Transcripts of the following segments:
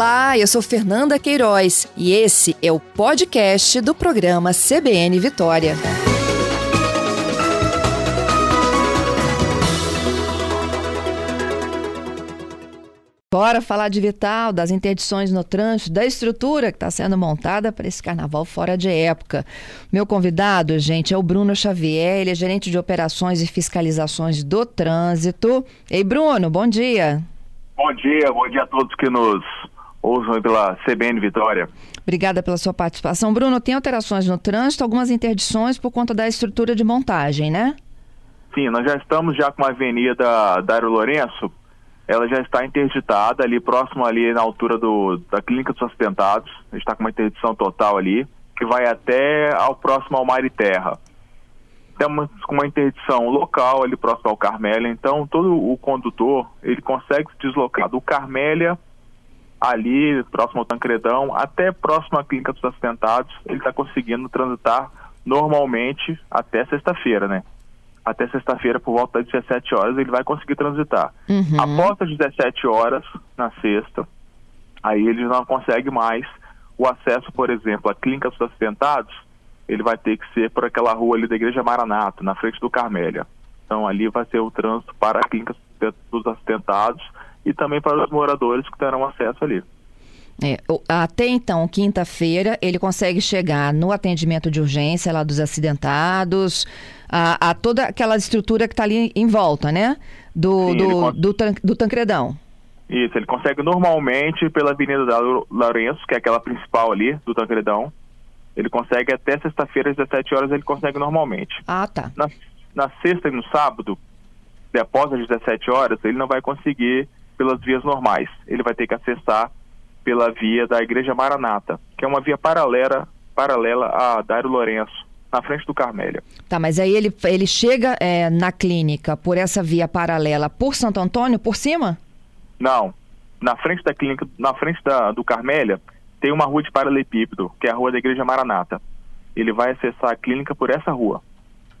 Olá, eu sou Fernanda Queiroz e esse é o podcast do programa CBN Vitória. Bora falar de Vital, das interdições no trânsito, da estrutura que está sendo montada para esse carnaval fora de época. Meu convidado, gente, é o Bruno Xavier, ele é gerente de operações e fiscalizações do trânsito. Ei, Bruno, bom dia. Bom dia, bom dia a todos que nos ousam pela CBN Vitória. Obrigada pela sua participação. Bruno, tem alterações no trânsito, algumas interdições por conta da estrutura de montagem, né? Sim, nós já estamos já com a avenida Dário Lourenço ela já está interditada ali próximo ali na altura do, da Clínica dos Assistentados. A gente está com uma interdição total ali, que vai até ao próximo ao Mar e Terra. Temos com uma interdição local ali próximo ao Carmélia, então todo o condutor ele consegue se deslocar do Carmélia ali próximo ao Tancredão até próximo à Clínica dos Assistentados, ele está conseguindo transitar normalmente até sexta-feira, né? até sexta-feira, por volta das 17 horas, ele vai conseguir transitar. Uhum. Após as 17 horas, na sexta, aí ele não consegue mais o acesso, por exemplo, à clínica dos assistentados, ele vai ter que ser por aquela rua ali da Igreja Maranata, na frente do Carmélia. Então ali vai ser o trânsito para a clínica dos assistentados e também para os moradores que terão acesso ali. É, até então, quinta-feira, ele consegue chegar no atendimento de urgência lá dos acidentados, a, a toda aquela estrutura que está ali em volta, né? Do, Sim, do, do, do, Tancredão. Isso, ele consegue normalmente pela Avenida da Lourenço, que é aquela principal ali do Tancredão. Ele consegue até sexta-feira às 17 horas, ele consegue normalmente. Ah, tá. Na, na sexta e no sábado, após as 17 horas, ele não vai conseguir pelas vias normais. Ele vai ter que acessar pela via da Igreja Maranata, que é uma via paralela, paralela a Dário Lourenço, na frente do Carmélia. Tá, mas aí ele, ele chega é, na clínica por essa via paralela por Santo Antônio, por cima? Não. Na frente da clínica, na frente da, do Carmélia, tem uma rua de paralelepípedo, que é a rua da Igreja Maranata. Ele vai acessar a clínica por essa rua.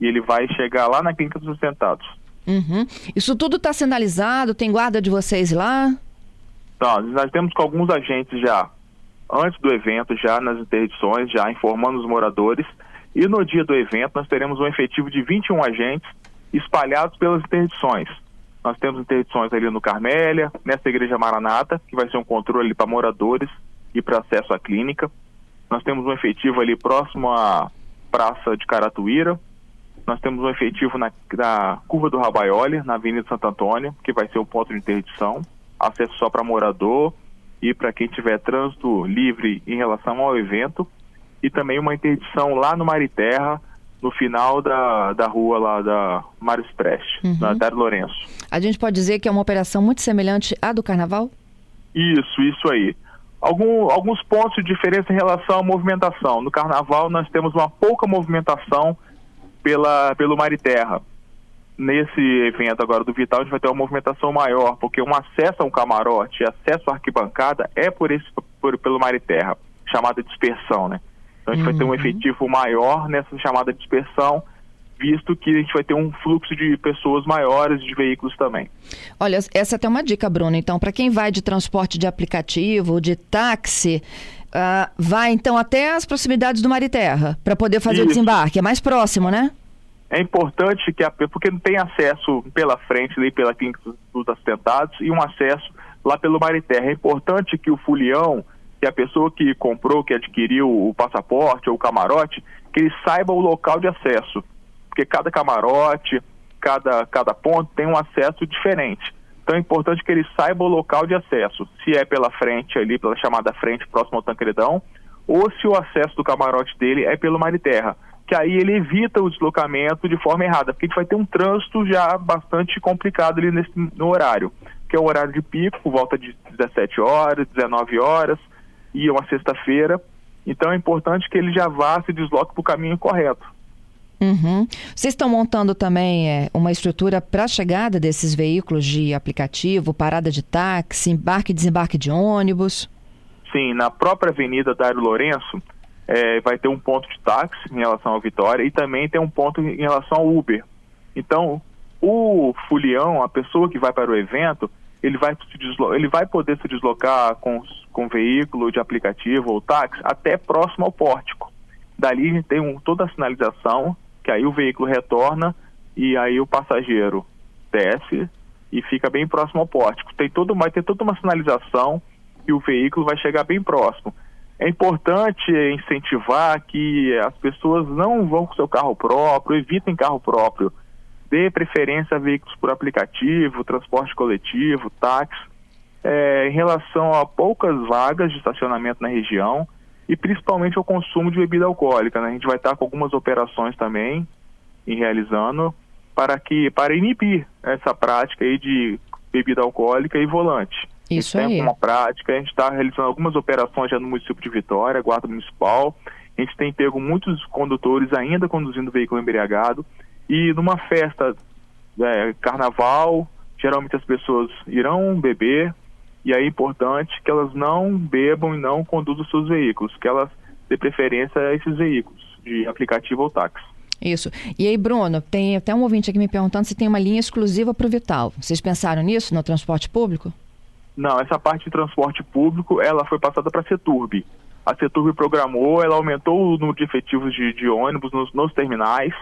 E ele vai chegar lá na clínica dos sustentados. Uhum. Isso tudo está sinalizado? Tem guarda de vocês lá? Então, nós temos com alguns agentes já, antes do evento, já nas interdições, já informando os moradores. E no dia do evento, nós teremos um efetivo de 21 agentes espalhados pelas interdições. Nós temos interdições ali no Carmélia, nessa igreja Maranata, que vai ser um controle para moradores e para acesso à clínica. Nós temos um efetivo ali próximo à Praça de Caratuíra. Nós temos um efetivo na, na Curva do Rabaioli, na Avenida Santo Antônio, que vai ser um ponto de interdição acesso só para morador e para quem tiver trânsito livre em relação ao evento e também uma interdição lá no Mariterra, no final da, da rua lá da Mário Preste, uhum. na Dário Lourenço. A gente pode dizer que é uma operação muito semelhante à do Carnaval? Isso, isso aí. Algum, alguns pontos de diferença em relação à movimentação. No Carnaval nós temos uma pouca movimentação pela, pelo Mariterra nesse evento agora do Vital, a gente vai ter uma movimentação maior, porque um acesso a um camarote, acesso à arquibancada é por esse por, pelo mar e terra, chamada dispersão, né? Então a gente uhum. vai ter um uhum. efetivo maior nessa chamada dispersão, visto que a gente vai ter um fluxo de pessoas maiores, de veículos também. Olha, essa é até uma dica, Bruno. Então, para quem vai de transporte de aplicativo, de táxi, uh, vai então até as proximidades do mar e terra, para poder fazer Isso. o desembarque. É mais próximo, né? É importante que a porque não tem acesso pela frente nem pela clínica dos assistentados e um acesso lá pelo mar e terra. É importante que o fulião, que a pessoa que comprou, que adquiriu o passaporte ou o camarote, que ele saiba o local de acesso, porque cada camarote, cada cada ponto tem um acesso diferente. Então é importante que ele saiba o local de acesso, se é pela frente ali, pela chamada frente próximo ao Tancredão, ou se o acesso do camarote dele é pelo mar e terra que aí ele evita o deslocamento de forma errada, porque a gente vai ter um trânsito já bastante complicado ali nesse, no horário, que é o horário de pico, por volta de 17 horas, 19 horas, e uma sexta-feira. Então é importante que ele já vá, se desloque para o caminho correto. Uhum. Vocês estão montando também é, uma estrutura para a chegada desses veículos de aplicativo, parada de táxi, embarque e desembarque de ônibus? Sim, na própria Avenida Dário Lourenço, é, vai ter um ponto de táxi em relação ao Vitória e também tem um ponto em relação ao Uber. Então, o fulião, a pessoa que vai para o evento, ele vai, ele vai poder se deslocar com, com veículo de aplicativo ou táxi até próximo ao pórtico. Dali tem um, toda a sinalização, que aí o veículo retorna e aí o passageiro desce e fica bem próximo ao pórtico. Tem todo, vai ter toda uma sinalização e o veículo vai chegar bem próximo. É importante incentivar que as pessoas não vão com seu carro próprio, evitem carro próprio dê preferência a veículos por aplicativo, transporte coletivo, táxi, é, em relação a poucas vagas de estacionamento na região e principalmente ao consumo de bebida alcoólica. Né? A gente vai estar com algumas operações também em realizando para que para inibir essa prática aí de bebida alcoólica e volante. Isso aí. tem uma prática, a gente está realizando algumas operações já no município de Vitória, Guarda Municipal. A gente tem pego muitos condutores ainda conduzindo veículo embriagado e numa festa, é, carnaval, geralmente as pessoas irão beber, e aí é importante que elas não bebam e não conduzam seus veículos, que elas dê preferência a esses veículos, de aplicativo ou táxi. Isso. E aí, Bruno, tem até um ouvinte aqui me perguntando se tem uma linha exclusiva para o Vital. Vocês pensaram nisso no transporte público? Não, essa parte de transporte público, ela foi passada para a Seturb. A Seturb programou, ela aumentou o número de efetivos de, de ônibus nos, nos terminais,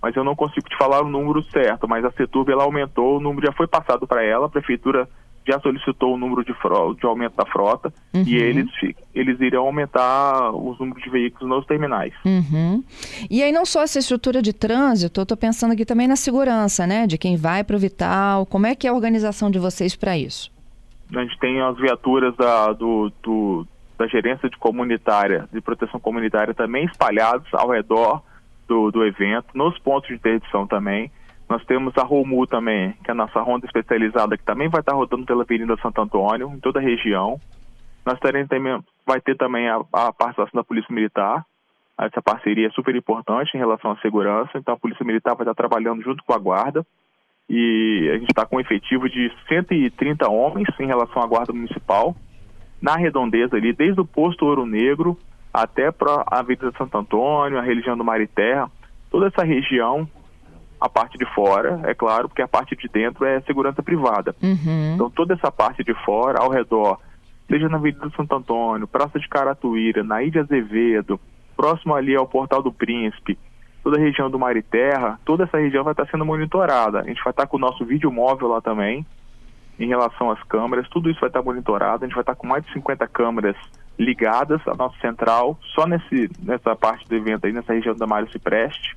mas eu não consigo te falar o número certo, mas a Seturb ela aumentou, o número já foi passado para ela, a prefeitura já solicitou o número de, frota, de aumento da frota uhum. e eles, eles irão aumentar os números de veículos nos terminais. Uhum. E aí não só essa estrutura de trânsito, eu estou pensando aqui também na segurança, né? De quem vai para o Vital, como é que é a organização de vocês para isso? A gente tem as viaturas da, do, do, da gerência de comunitária, de proteção comunitária também espalhadas ao redor do, do evento, nos pontos de interdição também. Nós temos a Romu também, que é a nossa ronda especializada, que também vai estar rodando pela Avenida Santo Antônio, em toda a região. Nós teremos vai ter também a, a participação da Polícia Militar. Essa parceria é super importante em relação à segurança, então a Polícia Militar vai estar trabalhando junto com a Guarda. E a gente está com um efetivo de 130 homens em relação à Guarda Municipal, na redondeza ali, desde o posto Ouro Negro até para a Avenida Santo Antônio, a região do Mar e Terra, toda essa região, a parte de fora, é claro, porque a parte de dentro é segurança privada. Uhum. Então toda essa parte de fora, ao redor, seja na Avenida Santo Antônio, Praça de Caratuíra, na Ilha Azevedo, próximo ali ao Portal do Príncipe, toda a região do Mar e Terra, toda essa região vai estar sendo monitorada. A gente vai estar com o nosso vídeo móvel lá também, em relação às câmeras, tudo isso vai estar monitorado. A gente vai estar com mais de 50 câmeras ligadas à nossa central, só nesse, nessa parte do evento aí, nessa região da Mário Cipreste.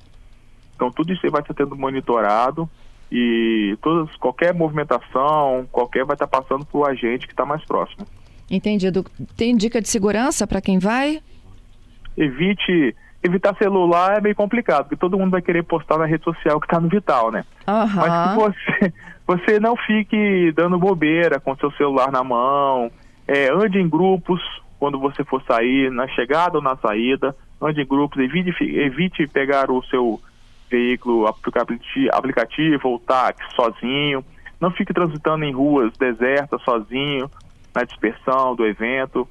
Então tudo isso aí vai estar sendo monitorado e todas, qualquer movimentação, qualquer vai estar passando para o agente que está mais próximo. Entendido. Tem dica de segurança para quem vai? Evite evitar celular é meio complicado, porque todo mundo vai querer postar na rede social que está no Vital, né? Uhum. Mas que você, você não fique dando bobeira com seu celular na mão, é, ande em grupos quando você for sair, na chegada ou na saída, ande em grupos, evite, evite pegar o seu veículo aplicativo ou táxi sozinho, não fique transitando em ruas desertas sozinho, na dispersão do evento,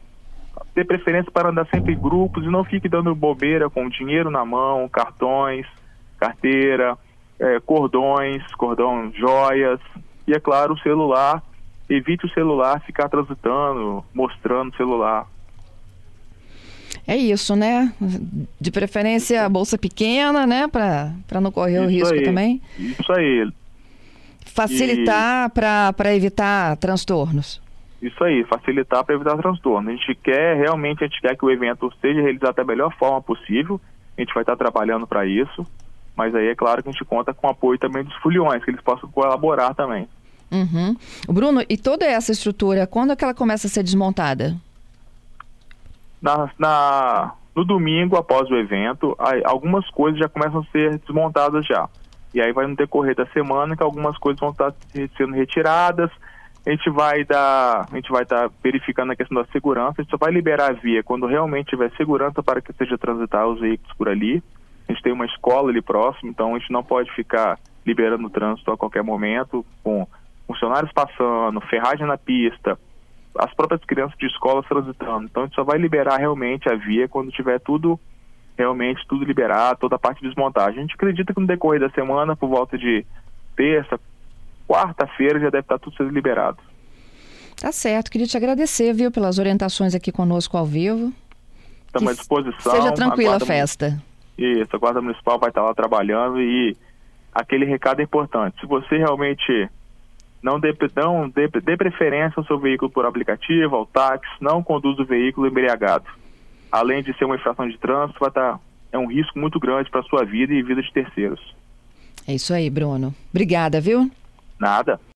dê preferência para andar sempre em grupos e não fique dando bobeira com dinheiro na mão, cartões, carteira, é, cordões, cordão, joias e, é claro, o celular. Evite o celular ficar transitando, mostrando o celular. É isso, né? De preferência bolsa pequena, né? Para não correr isso o risco aí, também. Isso aí. Facilitar e... para evitar transtornos. Isso aí, facilitar para evitar transtorno. A gente quer, realmente, a gente quer que o evento seja realizado da melhor forma possível. A gente vai estar trabalhando para isso. Mas aí é claro que a gente conta com o apoio também dos foliões, que eles possam colaborar também. Uhum. Bruno, e toda essa estrutura, quando é que ela começa a ser desmontada? Na, na, no domingo, após o evento, algumas coisas já começam a ser desmontadas já. E aí vai no decorrer da semana que algumas coisas vão estar sendo retiradas, a gente vai dar, a gente vai estar verificando a questão da segurança, a gente só vai liberar a via quando realmente tiver segurança para que seja transitar os veículos por ali. A gente tem uma escola ali próximo, então a gente não pode ficar liberando o trânsito a qualquer momento, com funcionários passando, ferragem na pista, as próprias crianças de escola transitando. Então a gente só vai liberar realmente a via quando tiver tudo realmente tudo liberado, toda a parte de desmontagem. A gente acredita que no decorrer da semana, por volta de terça, quarta-feira já deve estar tudo sendo liberado. Tá certo, queria te agradecer, viu, pelas orientações aqui conosco ao vivo. Estamos à disposição. Seja tranquila a, a festa. Isso, a Guarda Municipal vai estar lá trabalhando e aquele recado é importante. Se você realmente não dê, não dê, dê preferência ao seu veículo por aplicativo, ao táxi, não conduz o veículo embriagado. Além de ser uma infração de trânsito, vai estar, é um risco muito grande para a sua vida e vida de terceiros. É isso aí, Bruno. Obrigada, viu? Nada.